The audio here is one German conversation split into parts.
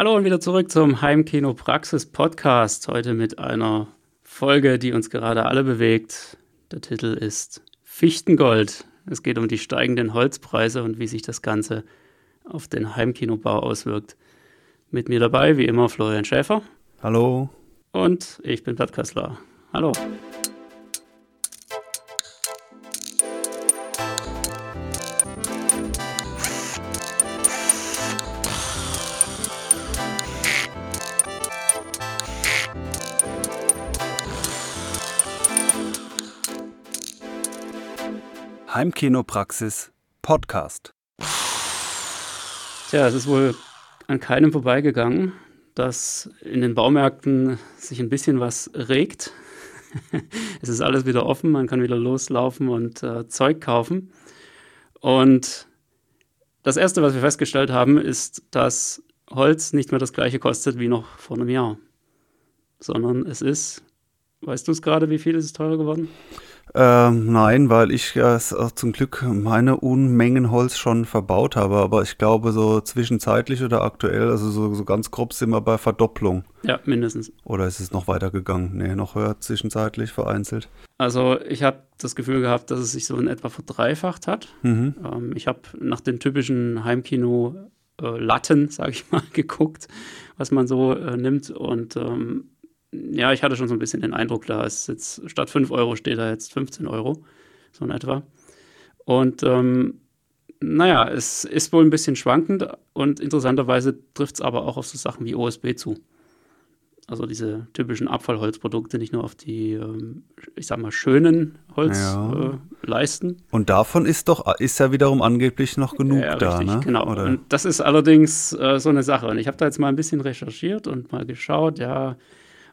Hallo und wieder zurück zum Heimkino Praxis Podcast. Heute mit einer Folge, die uns gerade alle bewegt. Der Titel ist Fichtengold. Es geht um die steigenden Holzpreise und wie sich das Ganze auf den Heimkinobau auswirkt. Mit mir dabei, wie immer, Florian Schäfer. Hallo. Und ich bin Bert Kössler. Hallo. Heimkinopraxis Podcast. Tja, es ist wohl an keinem vorbeigegangen, dass in den Baumärkten sich ein bisschen was regt. es ist alles wieder offen, man kann wieder loslaufen und äh, Zeug kaufen. Und das Erste, was wir festgestellt haben, ist, dass Holz nicht mehr das gleiche kostet wie noch vor einem Jahr, sondern es ist, weißt du es gerade, wie viel ist es teurer geworden? Ähm, nein, weil ich äh, zum Glück meine Unmengen Holz schon verbaut habe, aber ich glaube so zwischenzeitlich oder aktuell, also so, so ganz grob sind wir bei Verdopplung. Ja, mindestens. Oder ist es noch weitergegangen? Nee, noch höher zwischenzeitlich vereinzelt. Also ich habe das Gefühl gehabt, dass es sich so in etwa verdreifacht hat. Mhm. Ähm, ich habe nach den typischen Heimkino-Latten, äh, sage ich mal, geguckt, was man so äh, nimmt und ähm, ja, ich hatte schon so ein bisschen den Eindruck, da ist jetzt statt 5 Euro steht da jetzt 15 Euro, so in etwa. Und ähm, naja, es ist wohl ein bisschen schwankend und interessanterweise trifft es aber auch auf so Sachen wie OSB zu. Also diese typischen Abfallholzprodukte, nicht nur auf die, ähm, ich sag mal, schönen Holzleisten. Ja. Äh, und davon ist doch, ist ja wiederum angeblich noch genug ja, da, richtig, ne? Genau. Oder? Und das ist allerdings äh, so eine Sache. Und ich habe da jetzt mal ein bisschen recherchiert und mal geschaut, ja,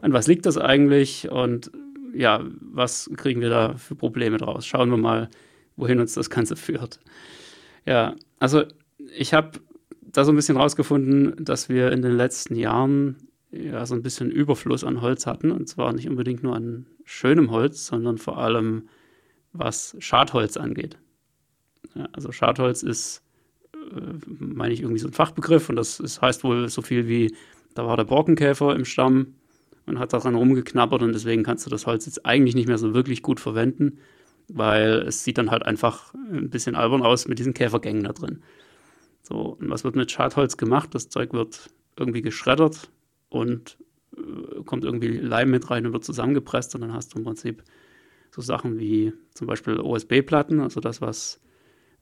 an was liegt das eigentlich und ja, was kriegen wir da für Probleme draus? Schauen wir mal, wohin uns das Ganze führt. Ja, also ich habe da so ein bisschen rausgefunden, dass wir in den letzten Jahren ja so ein bisschen Überfluss an Holz hatten und zwar nicht unbedingt nur an schönem Holz, sondern vor allem was Schadholz angeht. Ja, also Schadholz ist, äh, meine ich, irgendwie so ein Fachbegriff und das ist, heißt wohl so viel wie, da war der Borkenkäfer im Stamm und hat daran rumgeknabbert und deswegen kannst du das Holz jetzt eigentlich nicht mehr so wirklich gut verwenden, weil es sieht dann halt einfach ein bisschen albern aus mit diesen Käfergängen da drin. So, und was wird mit Schadholz gemacht? Das Zeug wird irgendwie geschreddert und äh, kommt irgendwie Leim mit rein und wird zusammengepresst und dann hast du im Prinzip so Sachen wie zum Beispiel OSB-Platten, also das, was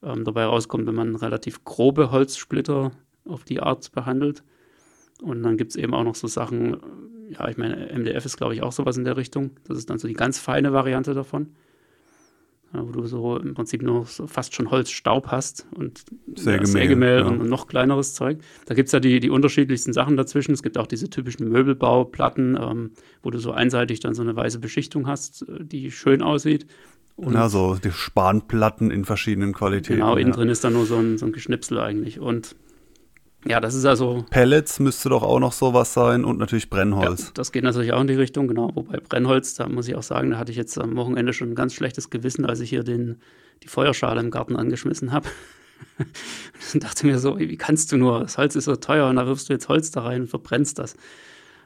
ähm, dabei rauskommt, wenn man relativ grobe Holzsplitter auf die Art behandelt. Und dann gibt es eben auch noch so Sachen, ja, ich meine, MDF ist, glaube ich, auch sowas in der Richtung. Das ist dann so die ganz feine Variante davon. Wo du so im Prinzip nur so fast schon Holzstaub hast und Sägemehl, Sägemehl ja. und noch kleineres Zeug. Da gibt es ja die, die unterschiedlichsten Sachen dazwischen. Es gibt auch diese typischen Möbelbauplatten, ähm, wo du so einseitig dann so eine weiße Beschichtung hast, äh, die schön aussieht. Und ja, so die Spanplatten in verschiedenen Qualitäten. Genau, innen ja. drin ist dann nur so ein, so ein Geschnipsel eigentlich. Und ja, das ist also. Pellets müsste doch auch noch sowas sein und natürlich Brennholz. Ja, das geht natürlich auch in die Richtung, genau. Wobei Brennholz, da muss ich auch sagen, da hatte ich jetzt am Wochenende schon ein ganz schlechtes Gewissen, als ich hier den, die Feuerschale im Garten angeschmissen habe. und dachte mir so, wie kannst du nur? Das Holz ist so teuer und da wirfst du jetzt Holz da rein und verbrennst das.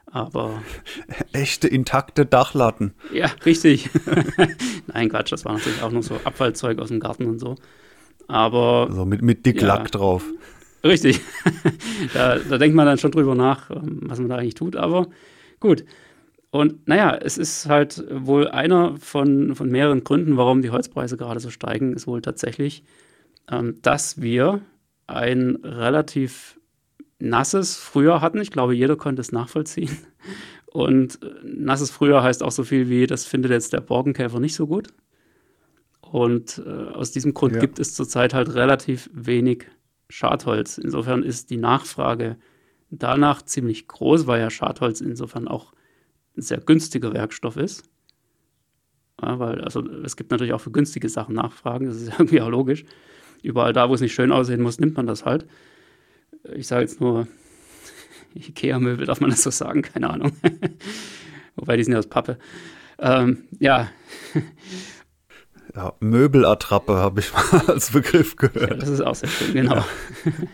Aber. Echte intakte Dachlatten. Ja, richtig. Nein, Quatsch, das war natürlich auch noch so Abfallzeug aus dem Garten und so. Aber. So mit, mit Dicklack ja, drauf. Richtig. da, da, denkt man dann schon drüber nach, ähm, was man da eigentlich tut, aber gut. Und naja, es ist halt wohl einer von, von mehreren Gründen, warum die Holzpreise gerade so steigen, ist wohl tatsächlich, ähm, dass wir ein relativ nasses Frühjahr hatten. Ich glaube, jeder konnte es nachvollziehen. Und äh, nasses Frühjahr heißt auch so viel wie, das findet jetzt der Borkenkäfer nicht so gut. Und äh, aus diesem Grund ja. gibt es zurzeit halt relativ wenig Schadholz. Insofern ist die Nachfrage danach ziemlich groß, weil ja Schadholz insofern auch ein sehr günstiger Werkstoff ist. Ja, weil, also es gibt natürlich auch für günstige Sachen Nachfragen, das ist irgendwie auch logisch. Überall da, wo es nicht schön aussehen muss, nimmt man das halt. Ich sage jetzt nur, Ikea-Möbel, darf man das so sagen? Keine Ahnung. Wobei die sind ja aus Pappe. Ähm, ja, ja, Möbelattrappe habe ich mal als Begriff gehört. Ja, das ist auch sehr schön, genau.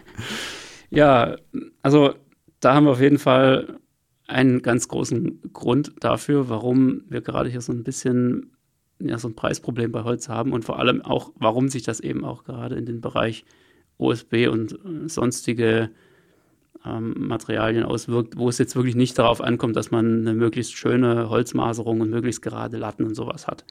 ja, also da haben wir auf jeden Fall einen ganz großen Grund dafür, warum wir gerade hier so ein bisschen ja, so ein Preisproblem bei Holz haben und vor allem auch, warum sich das eben auch gerade in den Bereich OSB und äh, sonstige ähm, Materialien auswirkt, wo es jetzt wirklich nicht darauf ankommt, dass man eine möglichst schöne Holzmaserung und möglichst gerade Latten und sowas hat.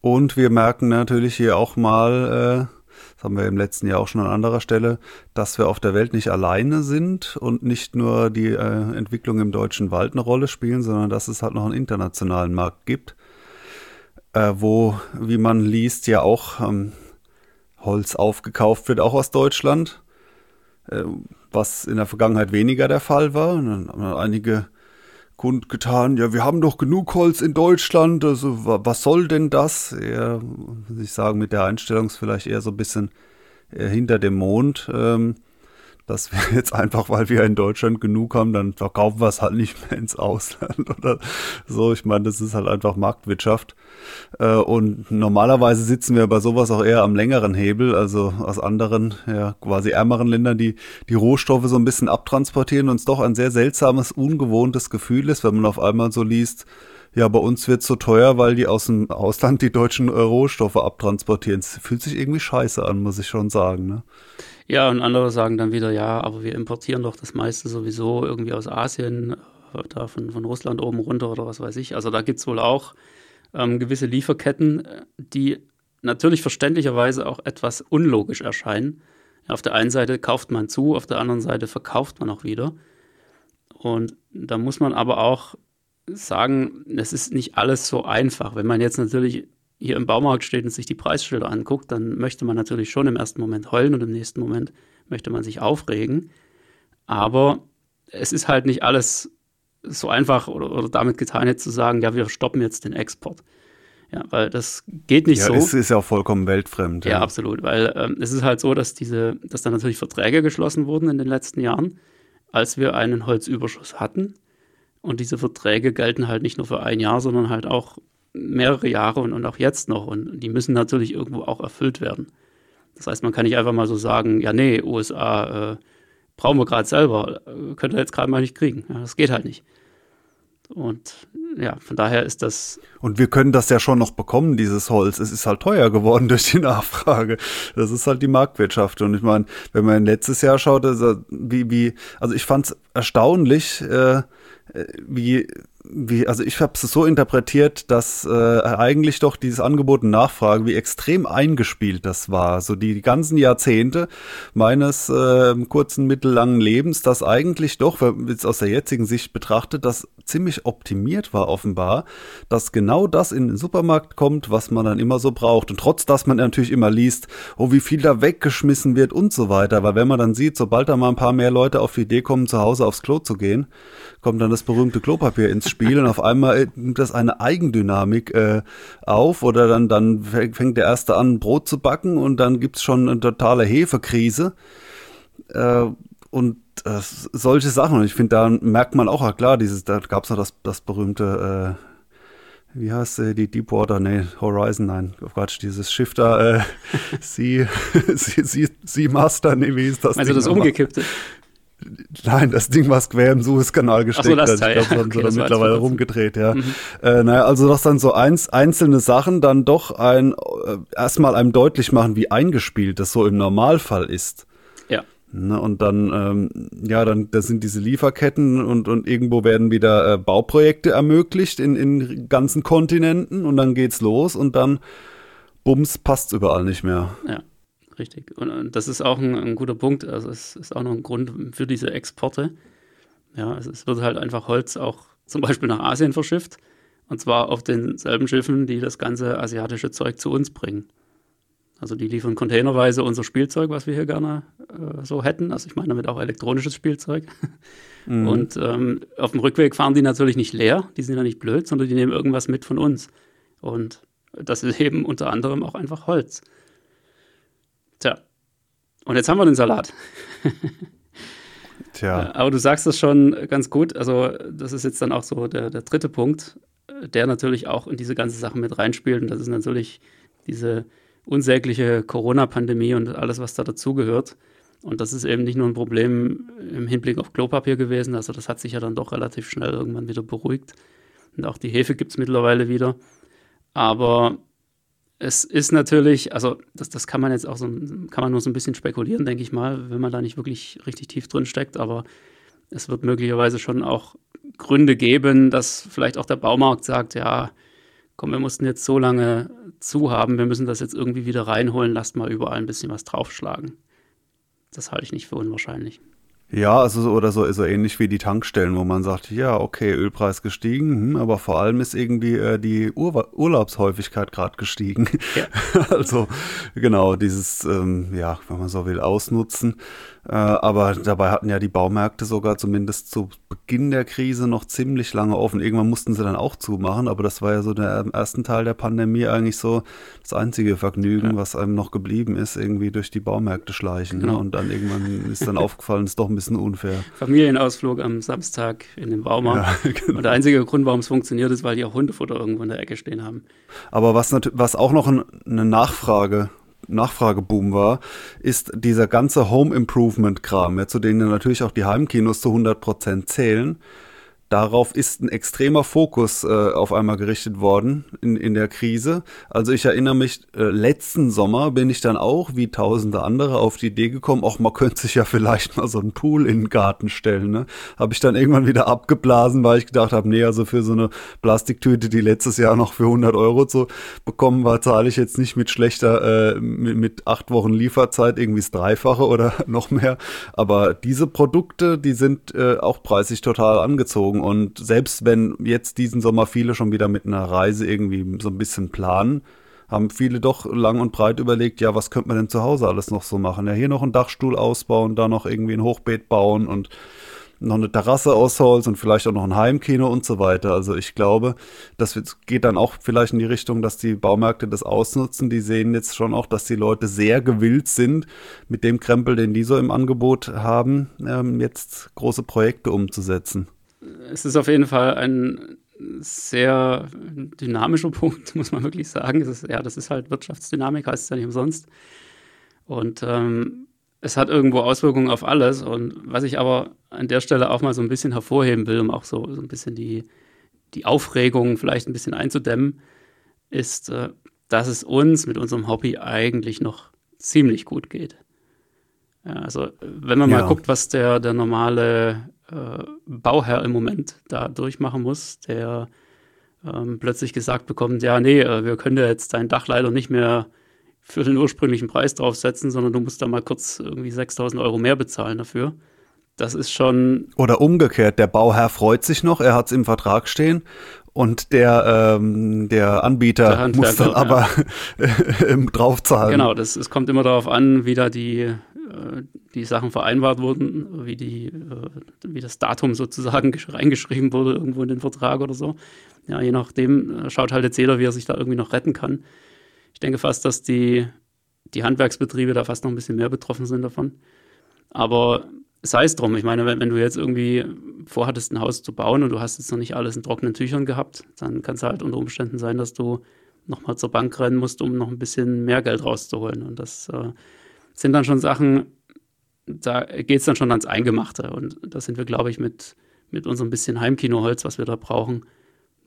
Und wir merken natürlich hier auch mal, äh, das haben wir im letzten Jahr auch schon an anderer Stelle, dass wir auf der Welt nicht alleine sind und nicht nur die äh, Entwicklung im deutschen Wald eine Rolle spielen, sondern dass es halt noch einen internationalen Markt gibt, äh, wo, wie man liest, ja auch ähm, Holz aufgekauft wird, auch aus Deutschland, was in der Vergangenheit weniger der Fall war. Und dann haben einige kundgetan, ja, wir haben doch genug Holz in Deutschland, also was soll denn das? Eher, ich sagen, mit der Einstellung ist vielleicht eher so ein bisschen äh, hinter dem Mond. Ähm, dass wir jetzt einfach, weil wir in Deutschland genug haben, dann verkaufen wir es halt nicht mehr ins Ausland oder so. Ich meine, das ist halt einfach Marktwirtschaft. Äh, und normalerweise sitzen wir bei sowas auch eher am längeren Hebel, also aus anderen, ja, quasi ärmeren Ländern, die die Rohstoffe so ein bisschen abtransportieren und es doch ein sehr seltsames, ungewohntes Gefühl ist, wenn man auf einmal so liest, ja, bei uns wird es so teuer, weil die aus dem Ausland die deutschen Rohstoffe abtransportieren. Es fühlt sich irgendwie scheiße an, muss ich schon sagen. Ne? Ja, und andere sagen dann wieder, ja, aber wir importieren doch das meiste sowieso irgendwie aus Asien, äh, da von, von Russland oben runter oder was weiß ich. Also da gibt es wohl auch ähm, gewisse Lieferketten, äh, die natürlich verständlicherweise auch etwas unlogisch erscheinen. Auf der einen Seite kauft man zu, auf der anderen Seite verkauft man auch wieder. Und da muss man aber auch sagen, es ist nicht alles so einfach. Wenn man jetzt natürlich hier im Baumarkt steht und sich die Preisschilder anguckt, dann möchte man natürlich schon im ersten Moment heulen und im nächsten Moment möchte man sich aufregen. Aber es ist halt nicht alles so einfach oder, oder damit getan, jetzt zu sagen, ja, wir stoppen jetzt den Export. Ja, weil das geht nicht ja, so. Es ist ja auch vollkommen weltfremd. Ja, ja. absolut. Weil ähm, es ist halt so, dass diese, dass da natürlich Verträge geschlossen wurden in den letzten Jahren, als wir einen Holzüberschuss hatten. Und diese Verträge gelten halt nicht nur für ein Jahr, sondern halt auch mehrere Jahre und, und auch jetzt noch. Und die müssen natürlich irgendwo auch erfüllt werden. Das heißt, man kann nicht einfach mal so sagen, ja, nee, USA äh, brauchen wir gerade selber, äh, könnt ihr jetzt gerade mal nicht kriegen. Ja, das geht halt nicht. Und ja, von daher ist das. Und wir können das ja schon noch bekommen, dieses Holz. Es ist halt teuer geworden durch die Nachfrage. Das ist halt die Marktwirtschaft. Und ich meine, wenn man letztes Jahr schaut, also wie, wie, also ich fand es erstaunlich, äh, äh wie wie, also ich habe es so interpretiert, dass äh, eigentlich doch dieses Angebot und Nachfrage, wie extrem eingespielt das war, so die, ganzen Jahrzehnte meines äh, kurzen, mittellangen Lebens, dass eigentlich doch, wenn jetzt aus der jetzigen Sicht betrachtet, das ziemlich optimiert war offenbar, dass genau das in den Supermarkt kommt, was man dann immer so braucht. Und trotz, dass man natürlich immer liest, oh, wie viel da weggeschmissen wird und so weiter, weil wenn man dann sieht, sobald da mal ein paar mehr Leute auf die Idee kommen, zu Hause aufs Klo zu gehen, kommt dann das berühmte Klopapier ins Spiel und auf einmal nimmt das eine Eigendynamik äh, auf oder dann, dann fängt der Erste an, Brot zu backen und dann gibt's schon eine totale Hefekrise. Äh, und äh, solche Sachen. Und ich finde, da merkt man auch, ja klar, dieses, da gab es noch das, das berühmte, äh, wie heißt äh, die Deepwater, nee, Horizon, nein, oh Quatsch, dieses Schiff da, äh, Sea, sea, sea Master, nee, wie ist das? Also das umgekippte. Nein, das Ding war quer im Suezkanal gesteckt. Ach so, das Teil. Ich glaube, okay, so mittlerweile rumgedreht, ja. Mhm. Äh, naja, also dass dann so eins, einzelne Sachen dann doch ein äh, erstmal einem deutlich machen, wie eingespielt das so im Normalfall ist. Ja. Ne, und dann, ähm, ja, dann das sind diese Lieferketten und, und irgendwo werden wieder äh, Bauprojekte ermöglicht in, in ganzen Kontinenten und dann geht's los und dann Bums passt's überall nicht mehr. Ja richtig. Und, und das ist auch ein, ein, guter Punkt. Also es ist auch noch ein Grund für diese Exporte. Ja, also es wird halt einfach Holz auch zum Beispiel nach Asien verschifft. Und zwar auf denselben Schiffen, die das ganze asiatische Zeug zu uns bringen. Also die liefern containerweise unser Spielzeug, was wir hier gerne äh, so hätten. Also ich meine damit auch elektronisches Spielzeug. Mhm. Und ähm, auf dem Rückweg fahren die natürlich nicht leer, die sind ja nicht blöd, sondern die nehmen irgendwas mit von uns. Und das ist eben unter anderem auch einfach Holz. Und jetzt haben wir den Salat. Tja. Äh, aber du sagst das schon ganz gut. Also, das ist jetzt dann auch so der, der dritte Punkt, der natürlich auch in diese ganze Sache mit reinspielt. Und das ist natürlich diese unsägliche Corona-Pandemie und alles, was da dazugehört. Und das ist eben nicht nur ein Problem im Hinblick auf Klopapier gewesen. Also das hat sich ja dann doch relativ schnell irgendwann wieder beruhigt. Und auch die Hefe gibt es mittlerweile wieder. Aber es ist natürlich, also das, das kann man jetzt auch so, kann man nur so ein bisschen spekulieren, denke ich mal, wenn man da nicht wirklich richtig tief drin steckt. Aber es wird möglicherweise schon auch Gründe geben, dass vielleicht auch der Baumarkt sagt, ja, komm, wir mussten jetzt so lange zu haben, wir müssen das jetzt irgendwie wieder reinholen, lasst mal überall ein bisschen was draufschlagen. Das halte ich nicht für unwahrscheinlich. Ja, also so oder so, so ähnlich wie die Tankstellen, wo man sagt, ja, okay, Ölpreis gestiegen, hm, aber vor allem ist irgendwie äh, die Ur Urlaubshäufigkeit gerade gestiegen. Ja. also genau, dieses, ähm, ja, wenn man so will, ausnutzen. Äh, aber dabei hatten ja die Baumärkte sogar zumindest zu Beginn der Krise noch ziemlich lange offen. Irgendwann mussten sie dann auch zumachen, aber das war ja so der ersten Teil der Pandemie eigentlich so das einzige Vergnügen, ja. was einem noch geblieben ist, irgendwie durch die Baumärkte schleichen. Ne? Genau. Ne? Und dann irgendwann ist dann aufgefallen, ist doch ein bisschen unfair. Familienausflug am Samstag in den Baumarkt. Ja, genau. Und der einzige Grund, warum es funktioniert, ist, weil die auch Hundefutter irgendwo in der Ecke stehen haben. Aber was, was auch noch eine Nachfrage Nachfrageboom war, ist dieser ganze Home Improvement Kram, ja, zu denen natürlich auch die Heimkinos zu 100 Prozent zählen darauf ist ein extremer Fokus äh, auf einmal gerichtet worden in, in der Krise. Also ich erinnere mich, äh, letzten Sommer bin ich dann auch, wie tausende andere, auf die Idee gekommen, auch man könnte sich ja vielleicht mal so einen Pool in den Garten stellen. Ne? Habe ich dann irgendwann wieder abgeblasen, weil ich gedacht habe, nee, also für so eine Plastiktüte, die letztes Jahr noch für 100 Euro zu bekommen war, zahle ich jetzt nicht mit schlechter, äh, mit, mit acht Wochen Lieferzeit irgendwie das Dreifache oder noch mehr. Aber diese Produkte, die sind äh, auch preislich total angezogen und selbst wenn jetzt diesen Sommer viele schon wieder mit einer Reise irgendwie so ein bisschen planen, haben viele doch lang und breit überlegt, ja, was könnte man denn zu Hause alles noch so machen? Ja, hier noch einen Dachstuhl ausbauen, da noch irgendwie ein Hochbeet bauen und noch eine Terrasse aus Holz und vielleicht auch noch ein Heimkino und so weiter. Also ich glaube, das geht dann auch vielleicht in die Richtung, dass die Baumärkte das ausnutzen. Die sehen jetzt schon auch, dass die Leute sehr gewillt sind, mit dem Krempel, den die so im Angebot haben, ähm, jetzt große Projekte umzusetzen es ist auf jeden Fall ein sehr dynamischer Punkt, muss man wirklich sagen. Ist, ja, das ist halt Wirtschaftsdynamik, heißt es ja nicht umsonst. Und ähm, es hat irgendwo Auswirkungen auf alles. Und was ich aber an der Stelle auch mal so ein bisschen hervorheben will, um auch so, so ein bisschen die, die Aufregung vielleicht ein bisschen einzudämmen, ist, äh, dass es uns mit unserem Hobby eigentlich noch ziemlich gut geht. Ja, also wenn man ja. mal guckt, was der, der normale äh, Bauherr im Moment da durchmachen muss, der ähm, plötzlich gesagt bekommt, ja, nee, äh, wir können ja jetzt dein Dach leider nicht mehr für den ursprünglichen Preis draufsetzen, sondern du musst da mal kurz irgendwie 6000 Euro mehr bezahlen dafür. Das ist schon. Oder umgekehrt, der Bauherr freut sich noch, er hat es im Vertrag stehen und der, ähm, der Anbieter der muss dann aber ja. draufzahlen. Genau, das, es kommt immer darauf an, wie da die die Sachen vereinbart wurden, wie, die, äh, wie das Datum sozusagen reingeschrieben wurde irgendwo in den Vertrag oder so. Ja, je nachdem äh, schaut halt jetzt jeder, wie er sich da irgendwie noch retten kann. Ich denke fast, dass die, die Handwerksbetriebe da fast noch ein bisschen mehr betroffen sind davon. Aber sei es drum. Ich meine, wenn, wenn, du jetzt irgendwie vorhattest, ein Haus zu bauen und du hast jetzt noch nicht alles in trockenen Tüchern gehabt, dann kann es halt unter Umständen sein, dass du nochmal zur Bank rennen musst, um noch ein bisschen mehr Geld rauszuholen. Und das äh, sind dann schon Sachen, da geht es dann schon ans Eingemachte. Und da sind wir, glaube ich, mit, mit unserem bisschen Heimkinoholz, was wir da brauchen,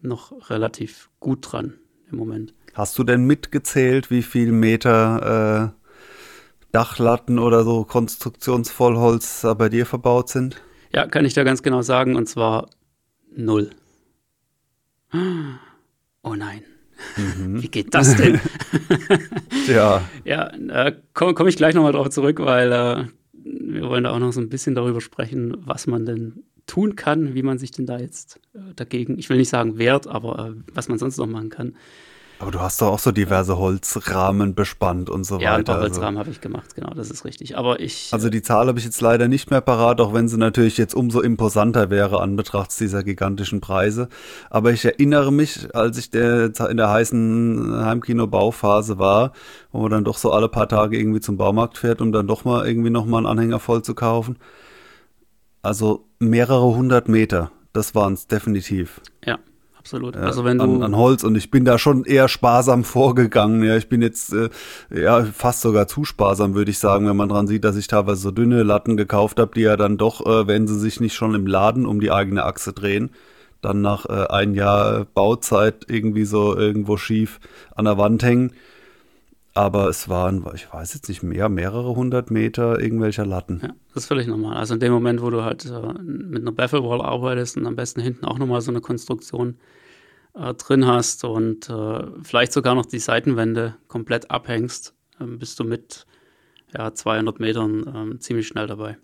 noch relativ gut dran im Moment. Hast du denn mitgezählt, wie viel Meter äh, Dachlatten oder so Konstruktionsvollholz da bei dir verbaut sind? Ja, kann ich da ganz genau sagen, und zwar null. Oh nein. Mhm. Wie geht das denn? ja. Ja, äh, komme komm ich gleich nochmal drauf zurück, weil äh, wir wollen da auch noch so ein bisschen darüber sprechen, was man denn tun kann, wie man sich denn da jetzt äh, dagegen, ich will nicht sagen wehrt, aber äh, was man sonst noch machen kann. Aber du hast doch auch so diverse Holzrahmen bespannt und so ja, weiter. Ja, ein paar also Holzrahmen also. habe ich gemacht, genau, das ist richtig. Aber ich. Also die Zahl habe ich jetzt leider nicht mehr parat, auch wenn sie natürlich jetzt umso imposanter wäre an Betracht dieser gigantischen Preise. Aber ich erinnere mich, als ich der, in der heißen Heimkino-Bauphase war, wo man dann doch so alle paar Tage irgendwie zum Baumarkt fährt, um dann doch mal irgendwie nochmal einen Anhänger voll zu kaufen. Also mehrere hundert Meter, das waren es definitiv. Ja, absolut. Also wenn du an, an, Holz und ich bin da schon eher sparsam vorgegangen. Ja, ich bin jetzt äh, ja fast sogar zu sparsam, würde ich sagen, wenn man dran sieht, dass ich teilweise so dünne Latten gekauft habe, die ja dann doch, äh, wenn sie sich nicht schon im Laden um die eigene Achse drehen, dann nach äh, ein Jahr Bauzeit irgendwie so irgendwo schief an der Wand hängen. Aber es waren, ich weiß jetzt nicht mehr, mehrere hundert Meter irgendwelcher Latten. Ja, das ist völlig normal. Also in dem Moment, wo du halt äh, mit einer Baffle-Wall arbeitest und am besten hinten auch nochmal so eine Konstruktion äh, drin hast und äh, vielleicht sogar noch die Seitenwände komplett abhängst, ähm, bist du mit ja, 200 Metern ähm, ziemlich schnell dabei.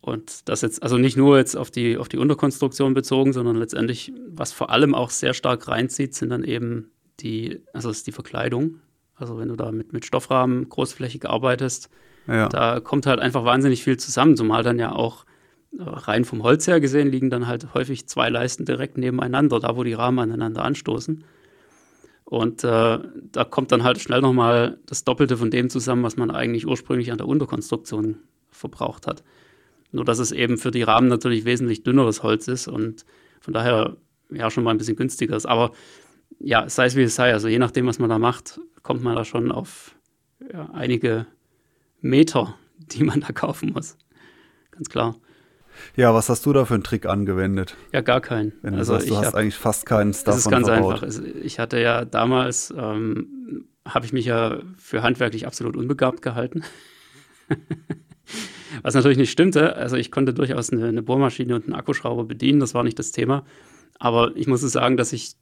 Und das jetzt, also nicht nur jetzt auf die, auf die Unterkonstruktion bezogen, sondern letztendlich, was vor allem auch sehr stark reinzieht, sind dann eben die, also ist die Verkleidung. Also wenn du da mit, mit Stoffrahmen großflächig arbeitest, ja. da kommt halt einfach wahnsinnig viel zusammen, zumal dann ja auch äh, rein vom Holz her gesehen liegen dann halt häufig zwei Leisten direkt nebeneinander, da wo die Rahmen aneinander anstoßen. Und äh, da kommt dann halt schnell nochmal das Doppelte von dem zusammen, was man eigentlich ursprünglich an der Unterkonstruktion verbraucht hat. Nur dass es eben für die Rahmen natürlich wesentlich dünneres Holz ist und von daher ja schon mal ein bisschen günstiger ist. Aber ja, sei es wie es sei, also je nachdem, was man da macht, kommt man da schon auf ja, einige Meter, die man da kaufen muss. Ganz klar. Ja, was hast du da für einen Trick angewendet? Ja, gar keinen. Wenn du also sagst, du hast hab, eigentlich fast keinen Stuff Das ist ganz verbaut. einfach. Ich hatte ja damals, ähm, habe ich mich ja für handwerklich absolut unbegabt gehalten. Was natürlich nicht stimmte. Also ich konnte durchaus eine, eine Bohrmaschine und einen Akkuschrauber bedienen, das war nicht das Thema. Aber ich muss sagen, dass ich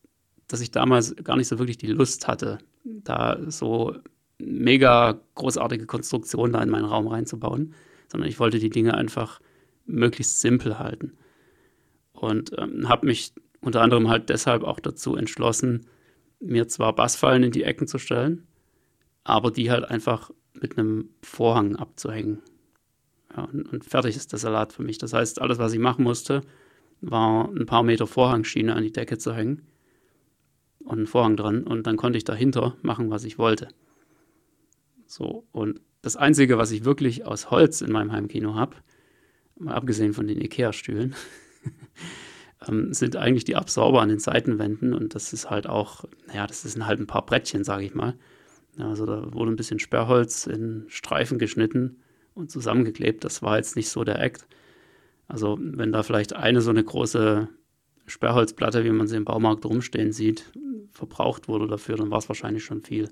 dass ich damals gar nicht so wirklich die Lust hatte, da so mega großartige Konstruktionen da in meinen Raum reinzubauen, sondern ich wollte die Dinge einfach möglichst simpel halten. Und ähm, habe mich unter anderem halt deshalb auch dazu entschlossen, mir zwar Bassfallen in die Ecken zu stellen, aber die halt einfach mit einem Vorhang abzuhängen. Ja, und, und fertig ist der Salat für mich. Das heißt, alles, was ich machen musste, war ein paar Meter Vorhangschiene an die Decke zu hängen und einen Vorhang dran und dann konnte ich dahinter machen, was ich wollte. So, und das Einzige, was ich wirklich aus Holz in meinem Heimkino habe, mal abgesehen von den Ikea-Stühlen, ähm, sind eigentlich die Absorber an den Seitenwänden und das ist halt auch, naja, das sind halt ein paar Brettchen, sage ich mal. Also da wurde ein bisschen Sperrholz in Streifen geschnitten und zusammengeklebt. Das war jetzt nicht so der Act. Also wenn da vielleicht eine so eine große Sperrholzplatte, wie man sie im Baumarkt rumstehen sieht, verbraucht wurde dafür, dann war es wahrscheinlich schon viel.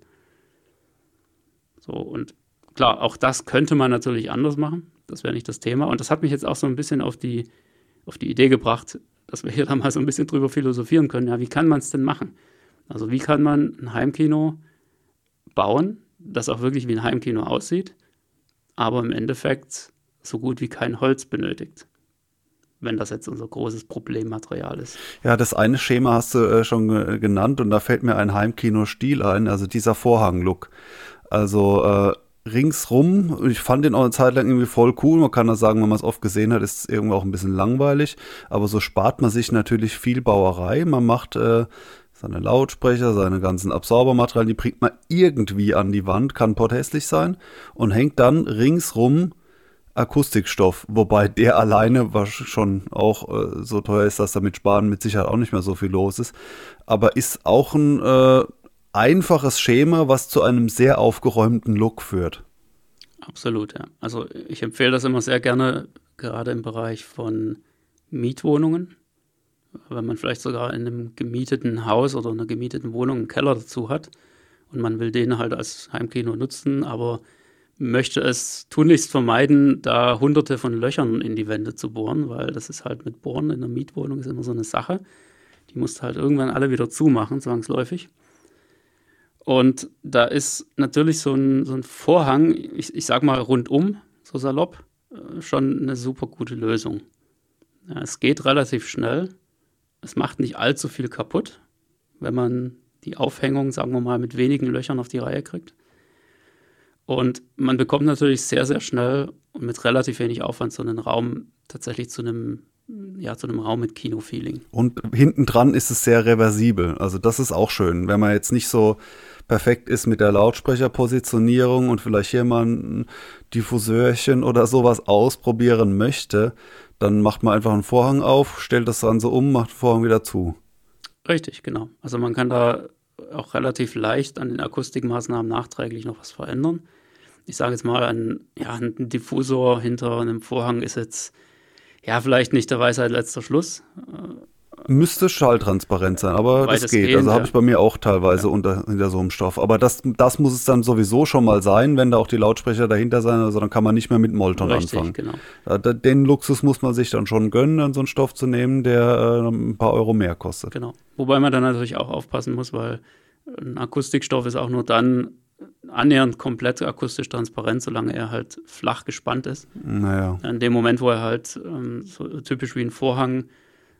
So, und klar, auch das könnte man natürlich anders machen. Das wäre nicht das Thema. Und das hat mich jetzt auch so ein bisschen auf die, auf die Idee gebracht, dass wir hier dann mal so ein bisschen drüber philosophieren können. Ja, wie kann man es denn machen? Also, wie kann man ein Heimkino bauen, das auch wirklich wie ein Heimkino aussieht, aber im Endeffekt so gut wie kein Holz benötigt? Wenn das jetzt unser großes Problemmaterial ist. Ja, das eine Schema hast du äh, schon genannt und da fällt mir ein Heimkino-Stil ein, also dieser Vorhang-Look. Also äh, ringsrum, ich fand den auch eine Zeit lang irgendwie voll cool. Man kann da sagen, wenn man es oft gesehen hat, ist es irgendwie auch ein bisschen langweilig. Aber so spart man sich natürlich viel Bauerei. Man macht äh, seine Lautsprecher, seine ganzen Absorbermaterialien, die bringt man irgendwie an die Wand, kann porthässlich sein und hängt dann ringsrum Akustikstoff, wobei der alleine war schon auch äh, so teuer ist, dass damit Sparen mit Sicherheit auch nicht mehr so viel los ist. Aber ist auch ein äh, einfaches Schema, was zu einem sehr aufgeräumten Look führt. Absolut, ja. Also ich empfehle das immer sehr gerne, gerade im Bereich von Mietwohnungen. Wenn man vielleicht sogar in einem gemieteten Haus oder einer gemieteten Wohnung einen Keller dazu hat und man will den halt als Heimkino nutzen, aber möchte es tunlichst vermeiden, da hunderte von Löchern in die Wände zu bohren, weil das ist halt mit Bohren in der Mietwohnung ist immer so eine Sache. Die musst halt irgendwann alle wieder zumachen, zwangsläufig. Und da ist natürlich so ein, so ein Vorhang, ich, ich sag mal rundum, so salopp, äh, schon eine super gute Lösung. Ja, es geht relativ schnell. Es macht nicht allzu viel kaputt, wenn man die Aufhängung, sagen wir mal, mit wenigen Löchern auf die Reihe kriegt. Und man bekommt natürlich sehr, sehr schnell und mit relativ wenig Aufwand so einen Raum tatsächlich zu einem ja, zu einem Raum mit Kino-Feeling. Und hinten dran ist es sehr reversibel. Also das ist auch schön, wenn man jetzt nicht so perfekt ist mit der Lautsprecherpositionierung und vielleicht hier mal ein Diffuseurchen oder sowas ausprobieren möchte, dann macht man einfach einen Vorhang auf, stellt das dann so um, macht den Vorhang wieder zu. Richtig, genau. Also man kann da auch relativ leicht an den Akustikmaßnahmen nachträglich noch was verändern. Ich sage jetzt mal, ein, ja, ein Diffusor hinter einem Vorhang ist jetzt ja vielleicht nicht der Weisheit letzter Schluss. Müsste schalltransparent sein, aber das geht. Also habe ich bei mir auch teilweise ja. unter, hinter so einem Stoff. Aber das, das muss es dann sowieso schon mal sein, wenn da auch die Lautsprecher dahinter sein, also dann kann man nicht mehr mit Molton Richtig, anfangen. Genau. Den Luxus muss man sich dann schon gönnen, dann so einen Stoff zu nehmen, der äh, ein paar Euro mehr kostet. Genau. Wobei man dann natürlich auch aufpassen muss, weil ein Akustikstoff ist auch nur dann annähernd komplett akustisch transparent, solange er halt flach gespannt ist. Naja. In dem Moment, wo er halt ähm, so typisch wie ein Vorhang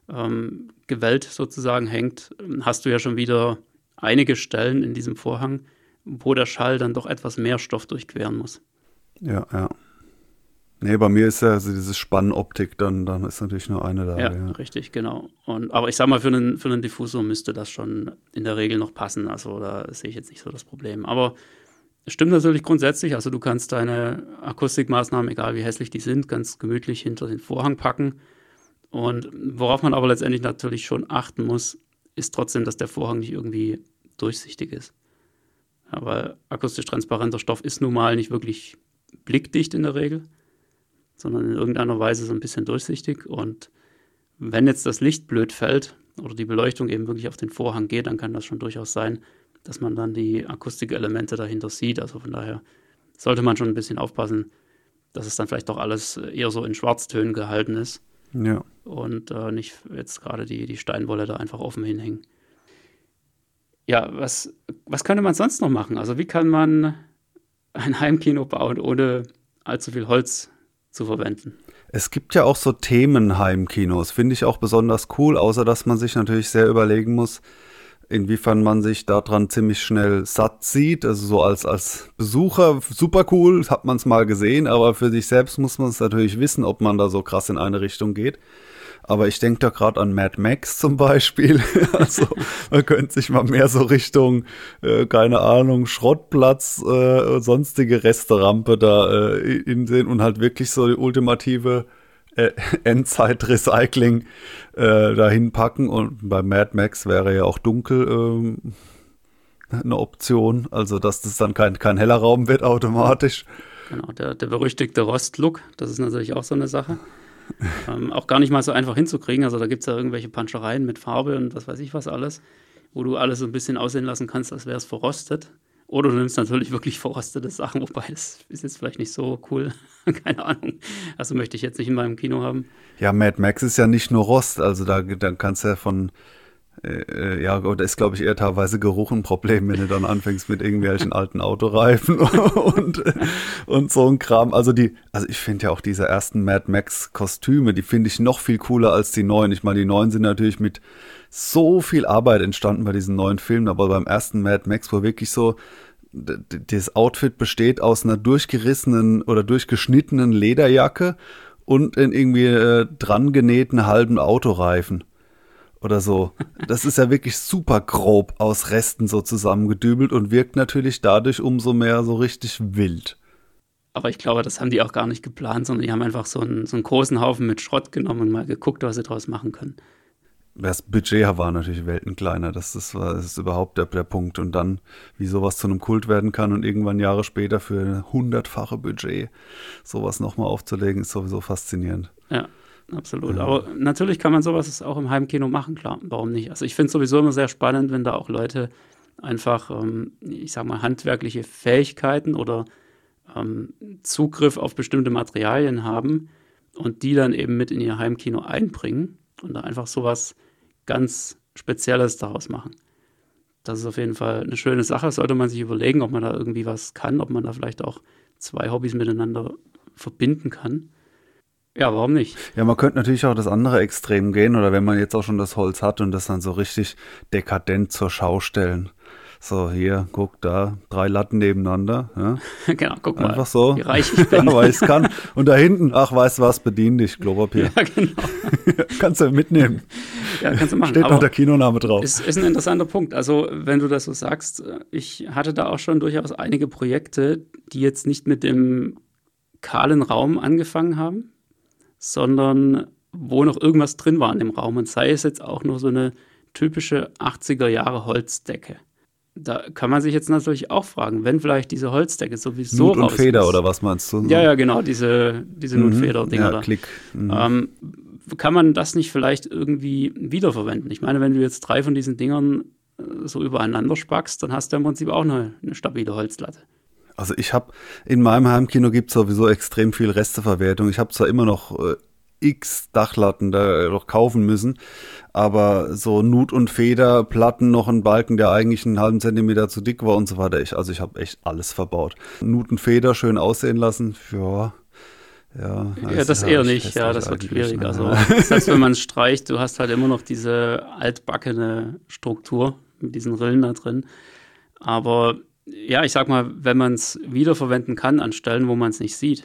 ähm, gewellt sozusagen hängt, hast du ja schon wieder einige Stellen in diesem Vorhang, wo der Schall dann doch etwas mehr Stoff durchqueren muss. Ja, ja. Nee, bei mir ist ja also diese Spannoptik, dann, dann ist natürlich nur eine da. Ja, ja, richtig, genau. Und, aber ich sag mal, für einen, für einen Diffusor müsste das schon in der Regel noch passen. Also da sehe ich jetzt nicht so das Problem. Aber es stimmt natürlich grundsätzlich. Also du kannst deine Akustikmaßnahmen, egal wie hässlich die sind, ganz gemütlich hinter den Vorhang packen und worauf man aber letztendlich natürlich schon achten muss, ist trotzdem, dass der Vorhang nicht irgendwie durchsichtig ist. Weil akustisch transparenter Stoff ist nun mal nicht wirklich blickdicht in der Regel, sondern in irgendeiner Weise so ein bisschen durchsichtig. Und wenn jetzt das Licht blöd fällt oder die Beleuchtung eben wirklich auf den Vorhang geht, dann kann das schon durchaus sein, dass man dann die Akustikelemente dahinter sieht. Also von daher sollte man schon ein bisschen aufpassen, dass es dann vielleicht doch alles eher so in Schwarztönen gehalten ist ja. Und äh, nicht jetzt gerade die, die Steinwolle da einfach offen hinhängen. Ja, was, was könnte man sonst noch machen? Also wie kann man ein Heimkino bauen, ohne allzu viel Holz zu verwenden? Es gibt ja auch so Themenheimkinos, finde ich auch besonders cool, außer dass man sich natürlich sehr überlegen muss, inwiefern man sich daran ziemlich schnell satt sieht. Also so als, als Besucher super cool, hat man es mal gesehen, aber für sich selbst muss man es natürlich wissen, ob man da so krass in eine Richtung geht. Aber ich denke da gerade an Mad Max zum Beispiel. also man könnte sich mal mehr so Richtung, äh, keine Ahnung, Schrottplatz, äh, sonstige Resterampe da äh, in sehen und halt wirklich so die ultimative äh, Endzeit-Recycling äh, dahin packen. Und bei Mad Max wäre ja auch dunkel ähm, eine Option. Also, dass das dann kein, kein heller Raum wird automatisch. Genau, der, der berüchtigte Rostlook, das ist natürlich auch so eine Sache. ähm, auch gar nicht mal so einfach hinzukriegen. Also, da gibt es ja irgendwelche Panschereien mit Farbe und was weiß ich was alles, wo du alles so ein bisschen aussehen lassen kannst, als wäre es verrostet. Oder du nimmst natürlich wirklich verrostete Sachen, wobei das ist jetzt vielleicht nicht so cool. Keine Ahnung. Also möchte ich jetzt nicht in meinem Kino haben. Ja, Mad Max ist ja nicht nur Rost, also da, da kannst du ja von, ja, da ist glaube ich eher teilweise Geruch ein Problem, wenn du dann anfängst mit irgendwelchen alten Autoreifen und, und so ein Kram. Also die, also ich finde ja auch diese ersten Mad Max Kostüme, die finde ich noch viel cooler als die neuen. Ich meine, die neuen sind natürlich mit so viel Arbeit entstanden bei diesen neuen Filmen, aber beim ersten Mad Max war wirklich so, das Outfit besteht aus einer durchgerissenen oder durchgeschnittenen Lederjacke und in irgendwie äh, dran genähten halben Autoreifen oder so. Das ist ja wirklich super grob aus Resten so zusammengedübelt und wirkt natürlich dadurch umso mehr so richtig wild. Aber ich glaube, das haben die auch gar nicht geplant, sondern die haben einfach so einen, so einen großen Haufen mit Schrott genommen und mal geguckt, was sie daraus machen können das Budget war natürlich Welten kleiner. Das, das, war, das ist überhaupt der, der Punkt. Und dann, wie sowas zu einem Kult werden kann und irgendwann Jahre später für ein hundertfache Budget sowas nochmal aufzulegen, ist sowieso faszinierend. Ja, absolut. Ja. Aber natürlich kann man sowas auch im Heimkino machen, klar. Warum nicht? Also ich finde es sowieso immer sehr spannend, wenn da auch Leute einfach, ähm, ich sag mal, handwerkliche Fähigkeiten oder ähm, Zugriff auf bestimmte Materialien haben und die dann eben mit in ihr Heimkino einbringen und da einfach sowas ganz Spezielles daraus machen. Das ist auf jeden Fall eine schöne Sache. Sollte man sich überlegen, ob man da irgendwie was kann, ob man da vielleicht auch zwei Hobbys miteinander verbinden kann. Ja, warum nicht? Ja, man könnte natürlich auch das andere Extrem gehen oder wenn man jetzt auch schon das Holz hat und das dann so richtig dekadent zur Schau stellen. So, hier, guck da, drei Latten nebeneinander. Ja. genau, guck mal. Einfach so. Wie reich ich bin. weil ich kann. Und da hinten, ach, weißt du was, bedien dich, Klopapier. ja, genau. kannst du mitnehmen. Ja, kannst du machen. Steht noch der Kinoname drauf. Ist, ist ein interessanter Punkt. Also, wenn du das so sagst, ich hatte da auch schon durchaus einige Projekte, die jetzt nicht mit dem kahlen Raum angefangen haben, sondern wo noch irgendwas drin war in dem Raum. Und sei es jetzt auch nur so eine typische 80er Jahre Holzdecke. Da kann man sich jetzt natürlich auch fragen, wenn vielleicht diese Holzdecke sowieso Nut und Feder ist, oder was meinst du? Ja, ja, genau, diese, diese mhm. Nut-Feder-Dinger ja, da. Klick. Mhm. Ähm, kann man das nicht vielleicht irgendwie wiederverwenden? Ich meine, wenn du jetzt drei von diesen Dingern äh, so übereinander spackst, dann hast du im Prinzip auch eine, eine stabile Holzlatte. Also ich habe in meinem Heimkino gibt es sowieso extrem viel Resteverwertung. Ich habe zwar immer noch äh, x Dachlatten da noch kaufen müssen. Aber so Nut- und Federplatten, noch ein Balken, der eigentlich einen halben Zentimeter zu dick war und so weiter. Ich, also ich habe echt alles verbaut. Nut und Feder schön aussehen lassen, ja. Ja, ja das eher nicht, ja, das wird schwierig. Ne? Also, selbst wenn man es streicht, du hast halt immer noch diese altbackene Struktur mit diesen Rillen da drin. Aber ja, ich sag mal, wenn man es wiederverwenden kann an Stellen, wo man es nicht sieht,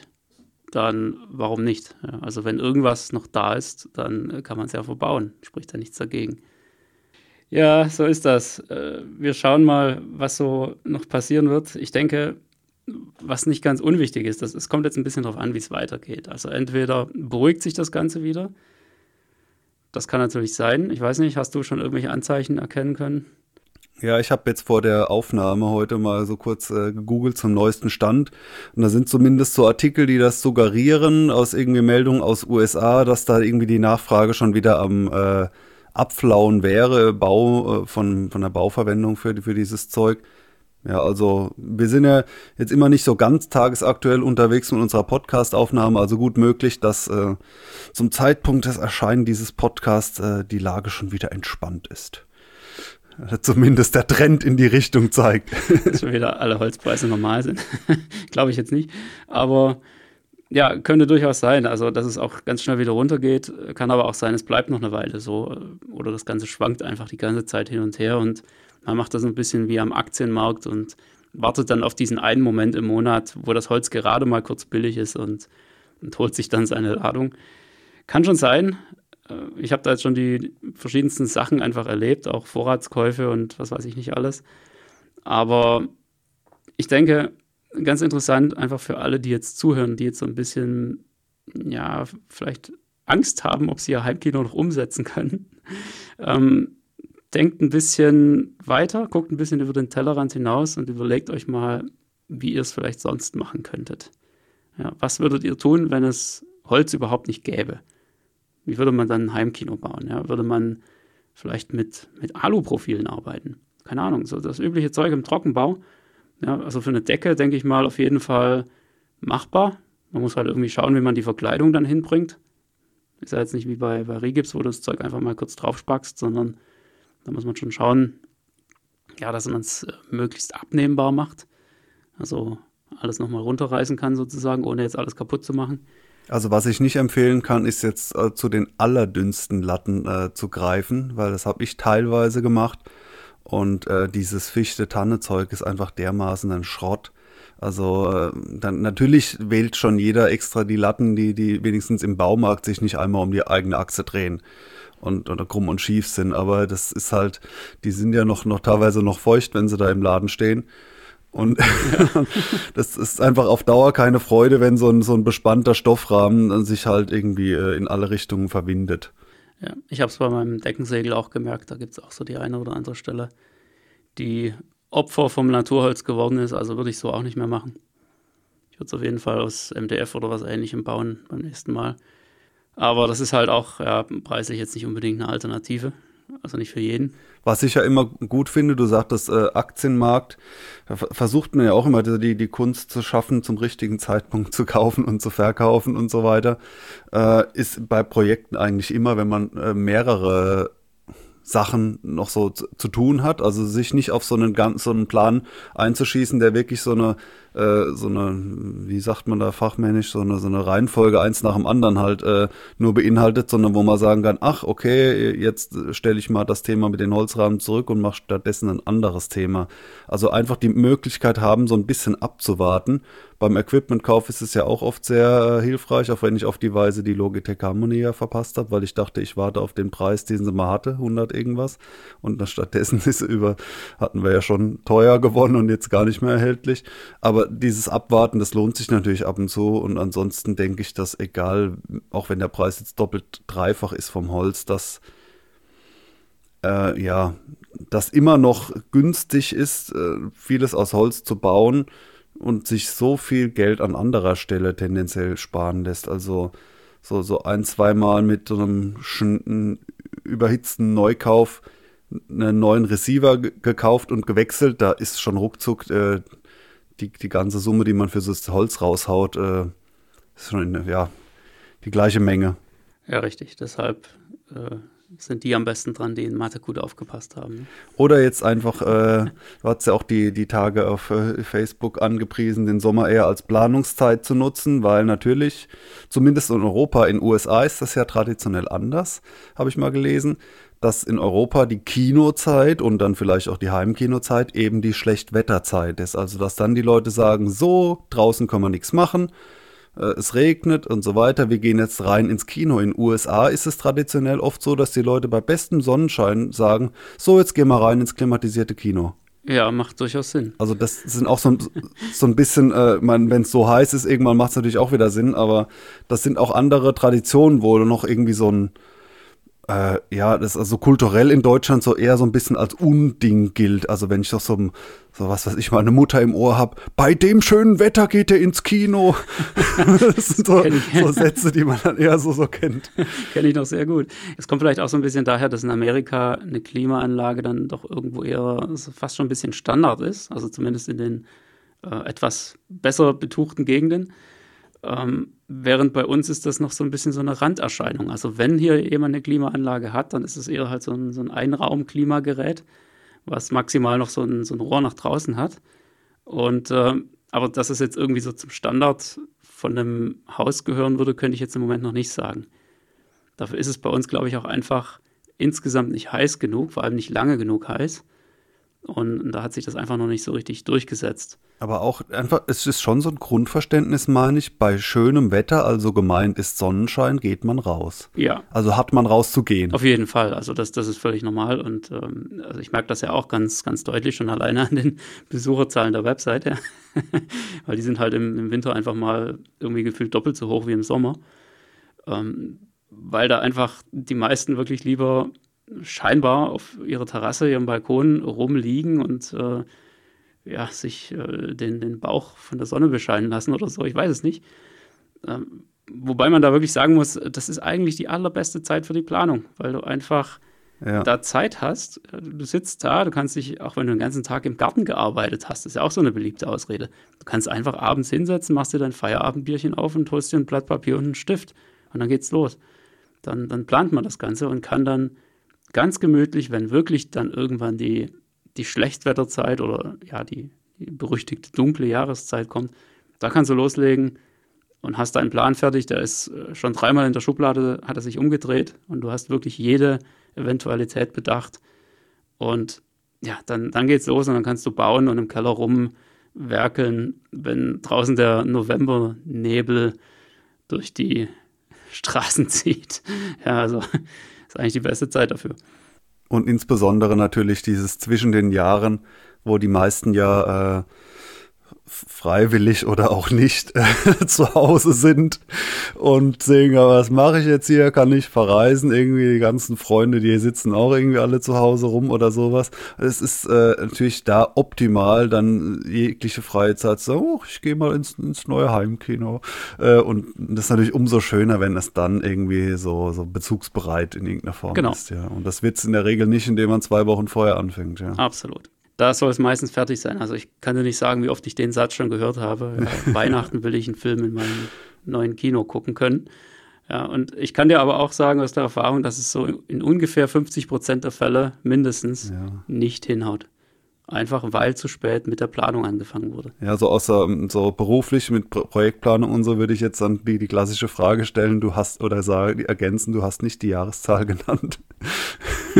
dann warum nicht? Ja, also wenn irgendwas noch da ist, dann kann man es ja verbauen. Spricht da nichts dagegen. Ja, so ist das. Äh, wir schauen mal, was so noch passieren wird. Ich denke, was nicht ganz unwichtig ist, es kommt jetzt ein bisschen darauf an, wie es weitergeht. Also entweder beruhigt sich das Ganze wieder. Das kann natürlich sein. Ich weiß nicht, hast du schon irgendwelche Anzeichen erkennen können? Ja, ich habe jetzt vor der Aufnahme heute mal so kurz äh, gegoogelt zum neuesten Stand. Und da sind zumindest so Artikel, die das suggerieren, aus irgendwie Meldungen aus USA, dass da irgendwie die Nachfrage schon wieder am äh, Abflauen wäre, Bau, äh, von, von der Bauverwendung für, für dieses Zeug. Ja, also wir sind ja jetzt immer nicht so ganz tagesaktuell unterwegs mit unserer Podcast-Aufnahme, also gut möglich, dass äh, zum Zeitpunkt des Erscheinen dieses Podcasts äh, die Lage schon wieder entspannt ist. Zumindest der Trend in die Richtung zeigt. Dass schon wieder alle Holzpreise normal sind. Glaube ich jetzt nicht. Aber ja, könnte durchaus sein. Also, dass es auch ganz schnell wieder runtergeht. Kann aber auch sein, es bleibt noch eine Weile so. Oder das Ganze schwankt einfach die ganze Zeit hin und her. Und man macht das ein bisschen wie am Aktienmarkt und wartet dann auf diesen einen Moment im Monat, wo das Holz gerade mal kurz billig ist und, und holt sich dann seine Ladung. Kann schon sein. Äh, ich habe da jetzt schon die verschiedensten Sachen einfach erlebt, auch Vorratskäufe und was weiß ich nicht alles. Aber ich denke, ganz interessant, einfach für alle, die jetzt zuhören, die jetzt so ein bisschen, ja, vielleicht Angst haben, ob sie ihr Heimkino noch umsetzen können. Ähm, denkt ein bisschen weiter, guckt ein bisschen über den Tellerrand hinaus und überlegt euch mal, wie ihr es vielleicht sonst machen könntet. Ja, was würdet ihr tun, wenn es Holz überhaupt nicht gäbe? Wie würde man dann ein Heimkino bauen? Ja? Würde man vielleicht mit, mit Aluprofilen arbeiten? Keine Ahnung, so das übliche Zeug im Trockenbau. Ja, also für eine Decke denke ich mal auf jeden Fall machbar. Man muss halt irgendwie schauen, wie man die Verkleidung dann hinbringt. Ist ja jetzt nicht wie bei, bei Rigips, wo du das Zeug einfach mal kurz draufspackst, sondern da muss man schon schauen, ja, dass man es äh, möglichst abnehmbar macht. Also alles nochmal runterreißen kann sozusagen, ohne jetzt alles kaputt zu machen. Also was ich nicht empfehlen kann, ist jetzt äh, zu den allerdünnsten Latten äh, zu greifen, weil das habe ich teilweise gemacht. Und äh, dieses Fichte-Tanne-Zeug ist einfach dermaßen ein Schrott. Also äh, dann natürlich wählt schon jeder extra die Latten, die, die wenigstens im Baumarkt sich nicht einmal um die eigene Achse drehen und oder krumm und schief sind. Aber das ist halt, die sind ja noch, noch teilweise noch feucht, wenn sie da im Laden stehen. Und ja. das ist einfach auf Dauer keine Freude, wenn so ein, so ein bespannter Stoffrahmen sich halt irgendwie äh, in alle Richtungen verwindet. Ja, ich habe es bei meinem Deckensegel auch gemerkt, da gibt es auch so die eine oder andere Stelle, die Opfer vom Naturholz geworden ist, also würde ich so auch nicht mehr machen. Ich würde es auf jeden Fall aus MDF oder was ähnlichem bauen beim nächsten Mal. Aber das ist halt auch ja, preislich jetzt nicht unbedingt eine Alternative. Also nicht für jeden. Was ich ja immer gut finde, du sagtest äh, Aktienmarkt, da versucht man ja auch immer die, die Kunst zu schaffen, zum richtigen Zeitpunkt zu kaufen und zu verkaufen und so weiter. Äh, ist bei Projekten eigentlich immer, wenn man äh, mehrere Sachen noch so zu, zu, tun hat, also sich nicht auf so einen ganz so einen Plan einzuschießen, der wirklich so eine äh, so eine, wie sagt man da fachmännisch, so eine, so eine Reihenfolge eins nach dem anderen halt äh, nur beinhaltet, sondern wo man sagen kann, ach, okay, jetzt stelle ich mal das Thema mit den Holzrahmen zurück und mache stattdessen ein anderes Thema. Also einfach die Möglichkeit haben, so ein bisschen abzuwarten beim Equipmentkauf ist es ja auch oft sehr äh, hilfreich, auch wenn ich auf die Weise die Logitech Harmony ja verpasst habe, weil ich dachte, ich warte auf den Preis, den sie mal hatte, 100 irgendwas. Und stattdessen ist sie über, hatten wir ja schon teuer gewonnen und jetzt gar nicht mehr erhältlich. Aber dieses Abwarten, das lohnt sich natürlich ab und zu. Und ansonsten denke ich, dass egal, auch wenn der Preis jetzt doppelt dreifach ist vom Holz, dass äh, ja, das immer noch günstig ist, äh, vieles aus Holz zu bauen und sich so viel Geld an anderer Stelle tendenziell sparen lässt. Also so, so ein, zweimal mit so einem überhitzten Neukauf einen neuen Receiver gekauft und gewechselt, da ist schon ruckzuck äh, die, die ganze Summe, die man für das Holz raushaut, äh, ist schon ja, die gleiche Menge. Ja, richtig. Deshalb äh, sind die am besten dran, die in Mathe gut aufgepasst haben. Ne? Oder jetzt einfach, äh, du hast ja auch die, die Tage auf äh, Facebook angepriesen, den Sommer eher als Planungszeit zu nutzen, weil natürlich, zumindest in Europa, in USA ist das ja traditionell anders, habe ich mal gelesen, dass in Europa die Kinozeit und dann vielleicht auch die Heimkinozeit eben die Schlechtwetterzeit ist. Also dass dann die Leute sagen, so, draußen kann man nichts machen äh, es regnet und so weiter, wir gehen jetzt rein ins Kino. In den USA ist es traditionell oft so, dass die Leute bei bestem Sonnenschein sagen, so, jetzt gehen wir rein ins klimatisierte Kino. Ja, macht durchaus Sinn. Also das sind auch so ein, so ein bisschen, äh, wenn es so heiß ist, irgendwann macht es natürlich auch wieder Sinn, aber das sind auch andere Traditionen, wo noch irgendwie so ein, äh, ja, das also kulturell in Deutschland so eher so ein bisschen als Unding gilt. Also wenn ich doch so, so was weiß ich, meine Mutter im Ohr habe, bei dem schönen Wetter geht er ins Kino. das sind so, so, Sätze, die man dann eher so, so kennt. Kenne ich noch sehr gut. Es kommt vielleicht auch so ein bisschen daher, dass in Amerika eine Klimaanlage dann doch irgendwo eher fast schon ein bisschen Standard ist. Also zumindest in den äh, etwas besser betuchten Gegenden. Ähm, während bei uns ist das noch so ein bisschen so eine Randerscheinung. Also wenn hier jemand eine Klimaanlage hat, dann ist es eher halt so ein, so ein Einraum-Klimagerät, was maximal noch so ein, so ein Rohr nach draußen hat. Und äh, aber dass es jetzt irgendwie so zum Standard von einem Haus gehören würde, könnte ich jetzt im Moment noch nicht sagen. Dafür ist es bei uns, glaube ich, auch einfach insgesamt nicht heiß genug, vor allem nicht lange genug heiß. Und da hat sich das einfach noch nicht so richtig durchgesetzt. Aber auch einfach, es ist schon so ein Grundverständnis, meine ich, bei schönem Wetter, also gemeint ist Sonnenschein, geht man raus. Ja. Also hat man rauszugehen. Auf jeden Fall. Also das, das ist völlig normal. Und ähm, also ich merke das ja auch ganz, ganz deutlich schon alleine an den Besucherzahlen der Webseite. Weil die sind halt im, im, Winter einfach mal irgendwie gefühlt doppelt so hoch wie im Sommer. Ähm, weil da einfach die meisten wirklich lieber scheinbar auf ihrer Terrasse, ihrem Balkon rumliegen und äh, ja, sich äh, den, den Bauch von der Sonne bescheinen lassen oder so, ich weiß es nicht. Ähm, wobei man da wirklich sagen muss, das ist eigentlich die allerbeste Zeit für die Planung, weil du einfach ja. da Zeit hast. Du sitzt da, du kannst dich, auch wenn du den ganzen Tag im Garten gearbeitet hast, das ist ja auch so eine beliebte Ausrede. Du kannst einfach abends hinsetzen, machst dir dein Feierabendbierchen auf und holst dir ein Blatt Papier und einen Stift. Und dann geht's los. Dann, dann plant man das Ganze und kann dann ganz gemütlich, wenn wirklich dann irgendwann die, die Schlechtwetterzeit oder ja, die, die berüchtigte dunkle Jahreszeit kommt, da kannst du loslegen und hast deinen Plan fertig. Der ist äh, schon dreimal in der Schublade, hat er sich umgedreht und du hast wirklich jede Eventualität bedacht. Und ja, dann, dann geht's los und dann kannst du bauen und im Keller rumwerkeln, wenn draußen der Novembernebel durch die Straßen zieht. Ja, also ist eigentlich die beste Zeit dafür. Und insbesondere natürlich dieses zwischen den Jahren, wo die meisten ja äh, freiwillig oder auch nicht äh, zu Hause sind und sehen, was mache ich jetzt hier? Kann ich verreisen? Irgendwie die ganzen Freunde, die hier sitzen, auch irgendwie alle zu Hause rum oder sowas. Es ist äh, natürlich da optimal, dann jegliche freie Zeit zu sagen, oh, ich gehe mal ins, ins neue Heimkino. Äh, und das ist natürlich umso schöner, wenn es dann irgendwie so, so bezugsbereit in irgendeiner Form genau. ist. Ja. Und das wird es in der Regel nicht, indem man zwei Wochen vorher anfängt. Ja. Absolut da soll es meistens fertig sein. Also ich kann dir nicht sagen, wie oft ich den Satz schon gehört habe. Ja, Weihnachten will ich einen Film in meinem neuen Kino gucken können. Ja, und ich kann dir aber auch sagen aus der Erfahrung, dass es so in ungefähr 50 Prozent der Fälle mindestens ja. nicht hinhaut. Einfach weil zu spät mit der Planung angefangen wurde. Ja, so außer so beruflich mit Projektplanung und so würde ich jetzt dann die, die klassische Frage stellen, du hast oder sagen, ergänzen, du hast nicht die Jahreszahl genannt.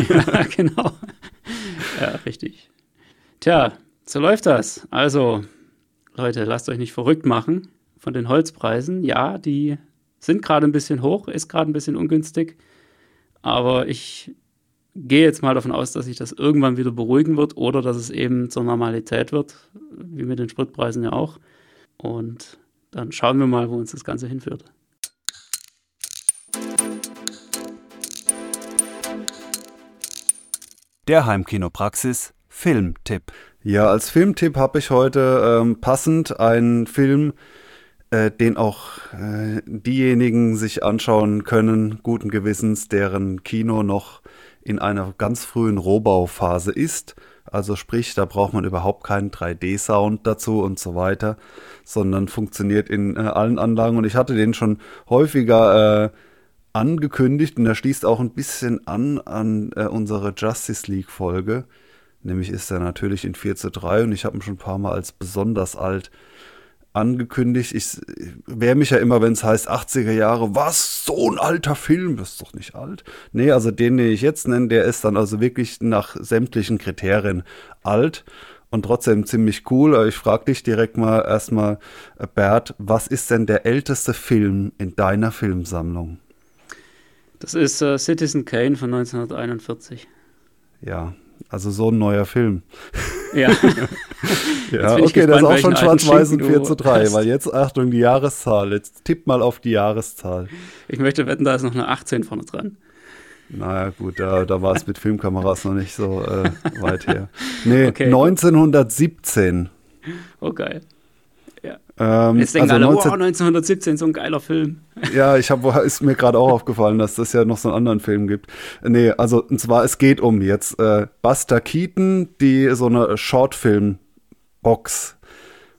ja, genau. Ja, richtig. Tja, so läuft das. Also, Leute, lasst euch nicht verrückt machen von den Holzpreisen. Ja, die sind gerade ein bisschen hoch, ist gerade ein bisschen ungünstig. Aber ich gehe jetzt mal davon aus, dass sich das irgendwann wieder beruhigen wird oder dass es eben zur Normalität wird, wie mit den Spritpreisen ja auch. Und dann schauen wir mal, wo uns das Ganze hinführt. Der Heimkinopraxis Filmtipp. Ja, als Filmtipp habe ich heute ähm, passend einen Film, äh, den auch äh, diejenigen sich anschauen können, guten Gewissens, deren Kino noch in einer ganz frühen Rohbauphase ist. Also sprich, da braucht man überhaupt keinen 3D-Sound dazu und so weiter, sondern funktioniert in äh, allen Anlagen. Und ich hatte den schon häufiger äh, angekündigt und er schließt auch ein bisschen an an äh, unsere Justice League-Folge. Nämlich ist er natürlich in 4 zu 3 und ich habe ihn schon ein paar Mal als besonders alt angekündigt. Ich wehre mich ja immer, wenn es heißt 80er Jahre, was, so ein alter Film, das ist doch nicht alt. Nee, also den, den ich jetzt nenne, der ist dann also wirklich nach sämtlichen Kriterien alt und trotzdem ziemlich cool. Aber ich frage dich direkt mal erstmal, Bert, was ist denn der älteste Film in deiner Filmsammlung? Das ist äh, Citizen Kane von 1941. Ja, also so ein neuer Film. Ja. ja, okay, das ist auch schon schwarz-weiß und 4 zu 3, weil jetzt, Achtung, die Jahreszahl. Jetzt tipp mal auf die Jahreszahl. Ich möchte wetten, da ist noch eine 18 vorne dran. Naja, gut, da, da war es mit Filmkameras noch nicht so äh, weit her. Nee, okay. 1917. Oh, geil. Ähm, Jetzt denken also alle, 19, wow, 1917, so ein geiler Film. Ja, ich habe ist mir gerade auch aufgefallen, dass das ja noch so einen anderen Film gibt. Nee, also und zwar, es geht um jetzt äh, Buster Keaton, die so eine Shortfilm-Box.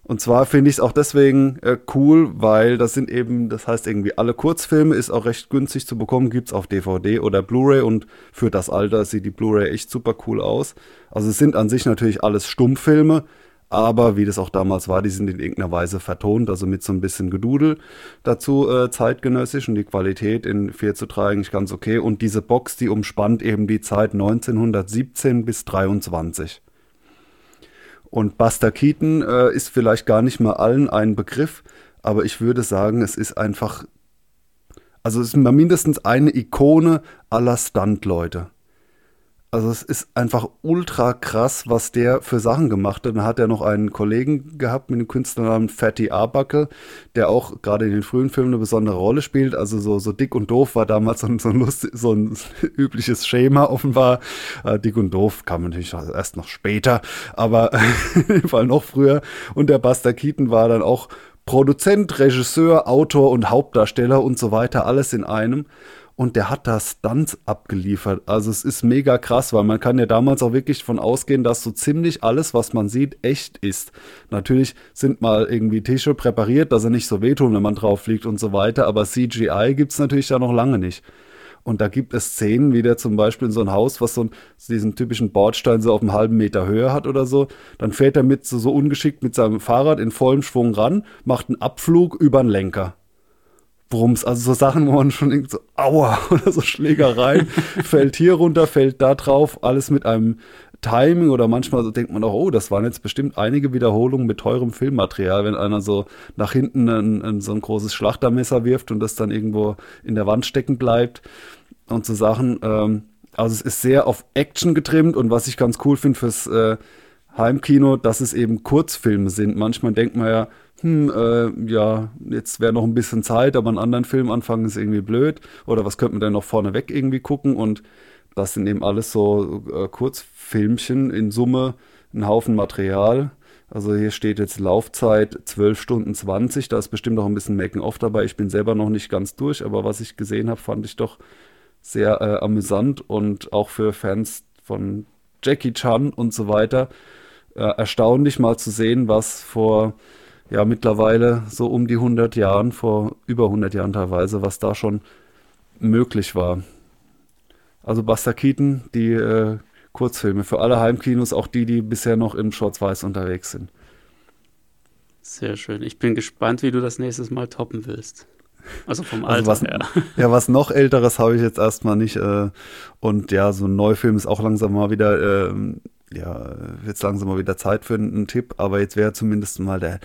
Und zwar finde ich es auch deswegen äh, cool, weil das sind eben, das heißt irgendwie alle Kurzfilme, ist auch recht günstig zu bekommen, gibt es auf DVD oder Blu-ray und für das Alter sieht die Blu-ray echt super cool aus. Also es sind an sich natürlich alles Stummfilme, aber wie das auch damals war, die sind in irgendeiner Weise vertont, also mit so ein bisschen Gedudel dazu äh, zeitgenössisch und die Qualität in 4 zu 3 eigentlich ganz okay. Und diese Box, die umspannt eben die Zeit 1917 bis 23. Und Buster Keaton äh, ist vielleicht gar nicht mal allen ein Begriff, aber ich würde sagen, es ist einfach, also es ist mindestens eine Ikone aller Stunt-Leute. Also es ist einfach ultra krass, was der für Sachen gemacht hat. Dann hat er noch einen Kollegen gehabt mit dem Künstlernamen Fatty Arbuckle, der auch gerade in den frühen Filmen eine besondere Rolle spielt. Also so, so dick und doof war damals so ein, so ein, lustig, so ein übliches Schema offenbar. Äh, dick und doof kam natürlich erst noch später, aber in dem Fall noch früher. Und der Buster Keaton war dann auch Produzent, Regisseur, Autor und Hauptdarsteller und so weiter, alles in einem und der hat da Stunts abgeliefert. Also es ist mega krass, weil man kann ja damals auch wirklich von ausgehen, dass so ziemlich alles, was man sieht, echt ist. Natürlich sind mal irgendwie Tische präpariert, dass er nicht so wehtun, wenn man drauf liegt und so weiter, aber CGI gibt es natürlich ja noch lange nicht. Und da gibt es Szenen, wie der zum Beispiel in so ein Haus, was so, einen, diesen typischen Bordstein so auf einem halben Meter Höhe hat oder so. Dann fährt er mit so, so ungeschickt mit seinem Fahrrad in vollem Schwung ran, macht einen Abflug über den Lenker. Brums, also so Sachen, wo man schon denkt, so, aua, oder so Schlägereien, fällt hier runter, fällt da drauf, alles mit einem Timing. Oder manchmal so denkt man auch, oh, das waren jetzt bestimmt einige Wiederholungen mit teurem Filmmaterial, wenn einer so nach hinten ein, ein, so ein großes Schlachtermesser wirft und das dann irgendwo in der Wand stecken bleibt und so Sachen. Ähm, also es ist sehr auf Action getrimmt. Und was ich ganz cool finde fürs äh, Heimkino, dass es eben Kurzfilme sind. Manchmal denkt man ja, hm, äh, ja, jetzt wäre noch ein bisschen Zeit, aber einen anderen Film anfangen ist irgendwie blöd. Oder was könnte man denn noch vorneweg irgendwie gucken? Und das sind eben alles so äh, Kurzfilmchen in Summe, ein Haufen Material. Also hier steht jetzt Laufzeit 12 Stunden 20. Da ist bestimmt noch ein bisschen Making-of dabei. Ich bin selber noch nicht ganz durch, aber was ich gesehen habe, fand ich doch sehr äh, amüsant und auch für Fans von Jackie Chan und so weiter äh, erstaunlich mal zu sehen, was vor ja mittlerweile so um die 100 Jahren, vor über 100 Jahren teilweise, was da schon möglich war. Also Buster Keaton, die äh, Kurzfilme für alle Heimkinos, auch die, die bisher noch im Schwarz-Weiß unterwegs sind. Sehr schön. Ich bin gespannt, wie du das nächstes Mal toppen willst. Also vom Alter also was, her. Ja, was noch älteres habe ich jetzt erstmal nicht. Äh, und ja, so ein Neufilm ist auch langsam mal wieder, äh, ja, jetzt langsam mal wieder Zeit für einen, Tipp. Aber jetzt wäre zumindest mal der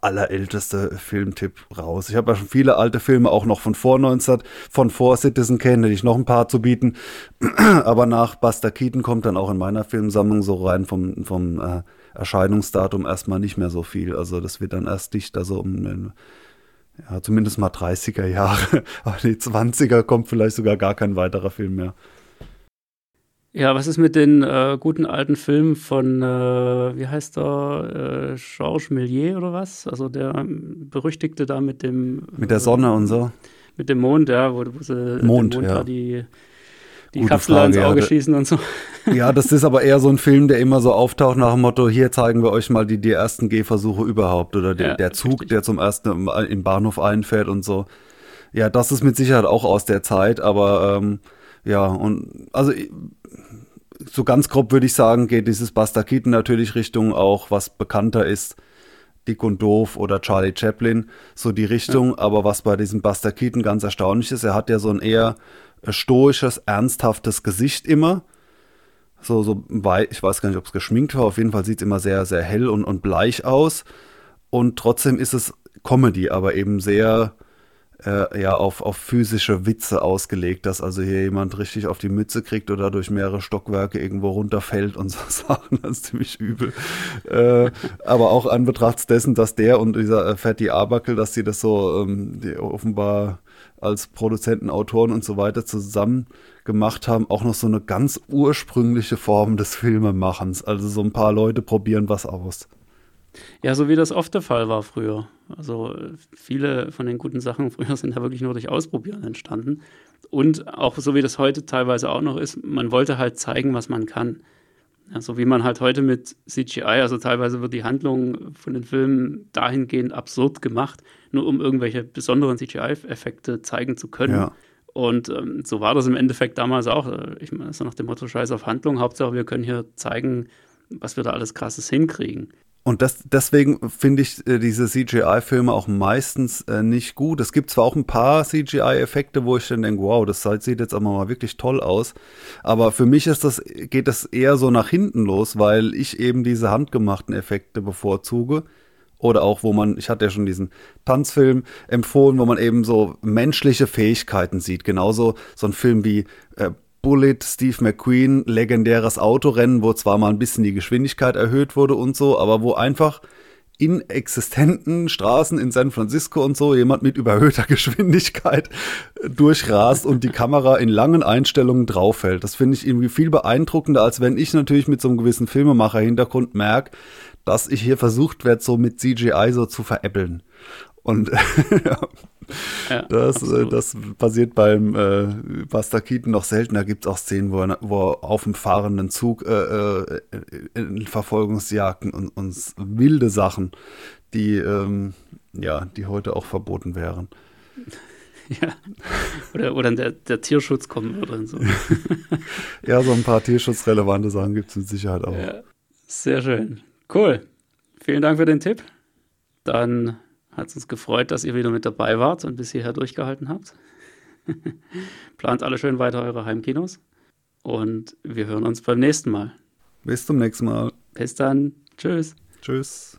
allerälteste Filmtipp raus. Ich habe ja schon viele alte Filme auch noch von vor 19, von vor Citizen Kane, hätte ich noch ein paar zu bieten. Aber nach Buster Keaton kommt dann auch in meiner Filmsammlung so rein vom, vom äh, Erscheinungsdatum erstmal nicht mehr so viel. Also das wird dann erst dichter so um ja, zumindest mal 30er Jahre. Aber die 20er kommt vielleicht sogar gar kein weiterer Film mehr. Ja, was ist mit den äh, guten alten Filmen von, äh, wie heißt der, äh, Georges Méliès oder was? Also der ähm, berüchtigte da mit dem. Mit der Sonne und so. Mit dem Mond, ja, wo, wo sie Mond, Mond ja. da die, die Gute Kapsel Frage, ins ja. Auge Da- schießen und so. Ja, das ist aber eher so ein Film, der immer so auftaucht nach dem Motto, hier zeigen wir euch mal die, die ersten Gehversuche überhaupt oder der, Ja, der Zug, richtig. der zum ersten im, im Bahnhof einfährt und so. Ja, das ist mit Sicherheit auch aus der Zeit, aber ähm, ja, und also ich- so ganz grob würde ich sagen, geht dieses Buster Keaton natürlich Richtung auch, was bekannter ist, Dick und Doof oder Charlie Chaplin, so die Richtung. Aber was bei diesem Buster Keaton ganz erstaunlich ist, er hat ja so ein eher äh, stoisches, ernsthaftes Gesicht immer. So, so, ich weiß gar nicht, ob es geschminkt war. Auf jeden Fall sieht es immer sehr, sehr hell und, und bleich aus. Und trotzdem ist es Comedy, aber eben sehr äh, ja, auf, auf physische Witze ausgelegt, dass also hier jemand richtig auf die Mütze kriegt oder durch mehrere Stockwerke irgendwo runterfällt und so Sachen. Das ist ziemlich übel. äh, aber auch an Betracht dessen, dass der und dieser äh, Fatty Arbuckle, dass die das so ähm, offenbar als Produzenten, Autoren und so weiter zusammen gemacht haben, auch noch so eine ganz ursprüngliche Form des Filmemachens. Also so ein paar Leute probieren was aus. Ja, so wie das oft der Fall war früher. Also viele von den guten Sachen früher sind ja wirklich nur durch Ausprobieren entstanden. Und auch so wie das heute teilweise auch noch ist, man wollte halt zeigen, was man kann. Ja, so wie man halt heute mit CGI, also teilweise wird die Handlung von den Filmen dahingehend absurd gemacht, nur um irgendwelche besonderen CGI-Effekte zeigen zu können. Ja. Und ähm, so war das im Endeffekt damals auch. Ich meine, so nach dem Motto Scheiß auf Handlung, Hauptsache wir können hier zeigen, was wir da alles krasses hinkriegen. Und das, deswegen finde ich äh, diese CGI-Filme auch meistens äh, nicht gut. Es gibt zwar auch ein paar CGI-Effekte, wo ich dann denke, wow, das sieht jetzt aber mal wirklich toll aus. Aber für mich ist das, geht das eher so nach hinten los, weil ich eben diese handgemachten Effekte bevorzuge. Oder auch, wo man, ich hatte ja schon diesen Tanzfilm empfohlen, wo man eben so menschliche Fähigkeiten sieht. Genauso so ein Film wie äh, Bullet, Steve McQueen, legendäres Autorennen, wo zwar mal ein bisschen die Geschwindigkeit erhöht wurde und so, aber wo einfach in existenten Straßen in San Francisco und so jemand mit überhöhter Geschwindigkeit durchrast und die Kamera in langen Einstellungen draufhält. Das finde ich irgendwie viel beeindruckender, als wenn ich natürlich mit so einem gewissen Filmemacher-Hintergrund merke, dass ich hier versucht werde, so mit CGI so zu veräppeln. Und ja, Ja, das, äh, absolut. das passiert beim äh, Buster Keaton noch selten. Da gibt es auch Szenen, wo er, wo er auf dem fahrenden Zug äh, äh, in Verfolgungsjagden und, und wilde Sachen, die, ähm, ja, die heute auch verboten wären. Ja. Oder, oder der, der Tierschutz kommen würde und so. Ja, so ein paar tierschutzrelevante Sachen gibt es mit Sicherheit auch. Ja, sehr schön. Cool. Vielen Dank für den Tipp. Dann hat es uns gefreut, dass ihr wieder mit dabei wart und bis hierher durchgehalten habt. Plant alle schön weiter eure Heimkinos. Und wir hören uns beim nächsten Mal. Bis zum nächsten Mal. Bis dann. Tschüss. Tschüss.